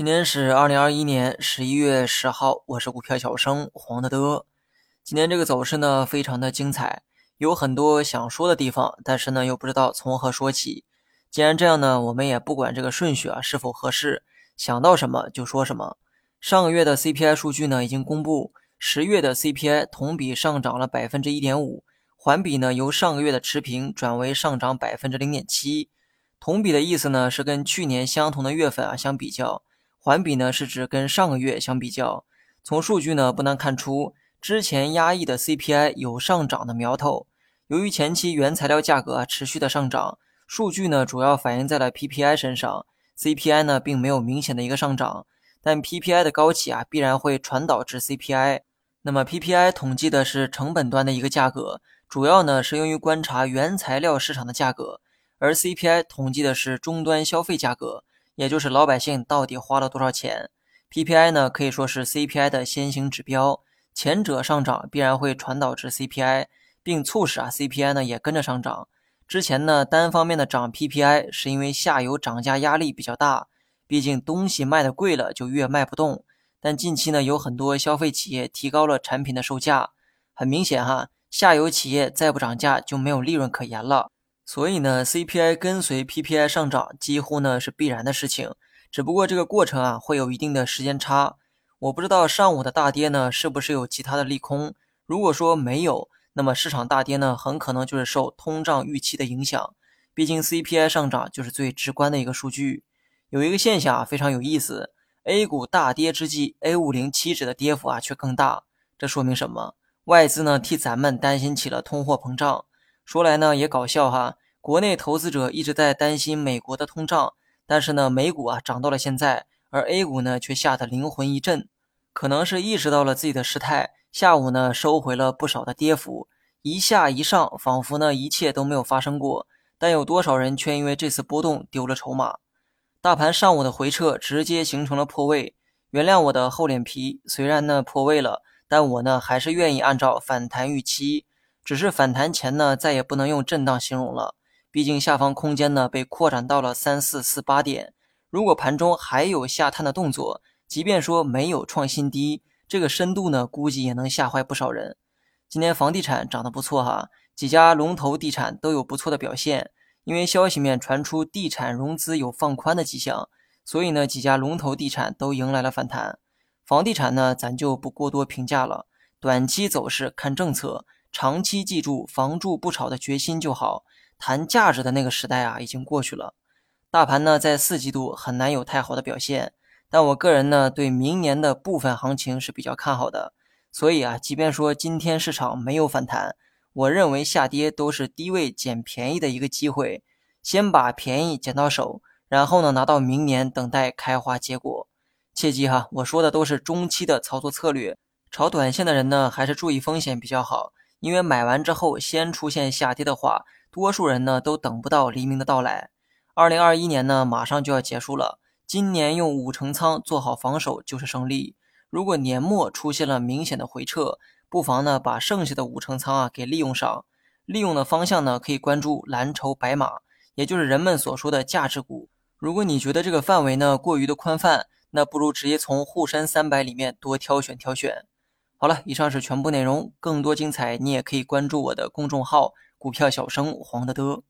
今天是二零二一年十一月十号，我是股票小生黄德德。今天这个走势呢，非常的精彩，有很多想说的地方，但是呢，又不知道从何说起。既然这样呢，我们也不管这个顺序啊是否合适，想到什么就说什么。上个月的 CPI 数据呢已经公布，十月的 CPI 同比上涨了百分之一点五，环比呢由上个月的持平转为上涨百分之零点七。同比的意思呢是跟去年相同的月份啊相比较。环比呢是指跟上个月相比较，从数据呢不难看出，之前压抑的 CPI 有上涨的苗头。由于前期原材料价格持续的上涨，数据呢主要反映在了 PPI 身上，CPI 呢并没有明显的一个上涨。但 PPI 的高企啊必然会传导至 CPI。那么 PPI 统计的是成本端的一个价格，主要呢是用于观察原材料市场的价格，而 CPI 统计的是终端消费价格。也就是老百姓到底花了多少钱？PPI 呢可以说是 CPI 的先行指标，前者上涨必然会传导至 CPI，并促使啊 CPI 呢也跟着上涨。之前呢单方面的涨 PPI 是因为下游涨价压力比较大，毕竟东西卖的贵了就越卖不动。但近期呢有很多消费企业提高了产品的售价，很明显哈，下游企业再不涨价就没有利润可言了。所以呢，CPI 跟随 PPI 上涨几乎呢是必然的事情，只不过这个过程啊会有一定的时间差。我不知道上午的大跌呢是不是有其他的利空。如果说没有，那么市场大跌呢很可能就是受通胀预期的影响。毕竟 CPI 上涨就是最直观的一个数据。有一个现象啊非常有意思，A 股大跌之际，A 五零期指的跌幅啊却更大。这说明什么？外资呢替咱们担心起了通货膨胀。说来呢也搞笑哈，国内投资者一直在担心美国的通胀，但是呢美股啊涨到了现在，而 A 股呢却吓得灵魂一震，可能是意识到了自己的失态，下午呢收回了不少的跌幅，一下一上，仿佛呢一切都没有发生过。但有多少人却因为这次波动丢了筹码？大盘上午的回撤直接形成了破位，原谅我的厚脸皮，虽然呢破位了，但我呢还是愿意按照反弹预期。只是反弹前呢，再也不能用震荡形容了。毕竟下方空间呢被扩展到了三四四八点。如果盘中还有下探的动作，即便说没有创新低，这个深度呢估计也能吓坏不少人。今天房地产涨得不错哈，几家龙头地产都有不错的表现。因为消息面传出地产融资有放宽的迹象，所以呢几家龙头地产都迎来了反弹。房地产呢咱就不过多评价了，短期走势看政策。长期记住房住不炒的决心就好，谈价值的那个时代啊已经过去了。大盘呢在四季度很难有太好的表现，但我个人呢对明年的部分行情是比较看好的。所以啊，即便说今天市场没有反弹，我认为下跌都是低位捡便宜的一个机会，先把便宜捡到手，然后呢拿到明年等待开花结果。切记哈，我说的都是中期的操作策略，炒短线的人呢还是注意风险比较好。因为买完之后先出现下跌的话，多数人呢都等不到黎明的到来。二零二一年呢马上就要结束了，今年用五成仓做好防守就是胜利。如果年末出现了明显的回撤，不妨呢把剩下的五成仓啊给利用上。利用的方向呢可以关注蓝筹白马，也就是人们所说的价值股。如果你觉得这个范围呢过于的宽泛，那不如直接从沪深三百里面多挑选挑选。好了，以上是全部内容。更多精彩，你也可以关注我的公众号“股票小生黄德德”。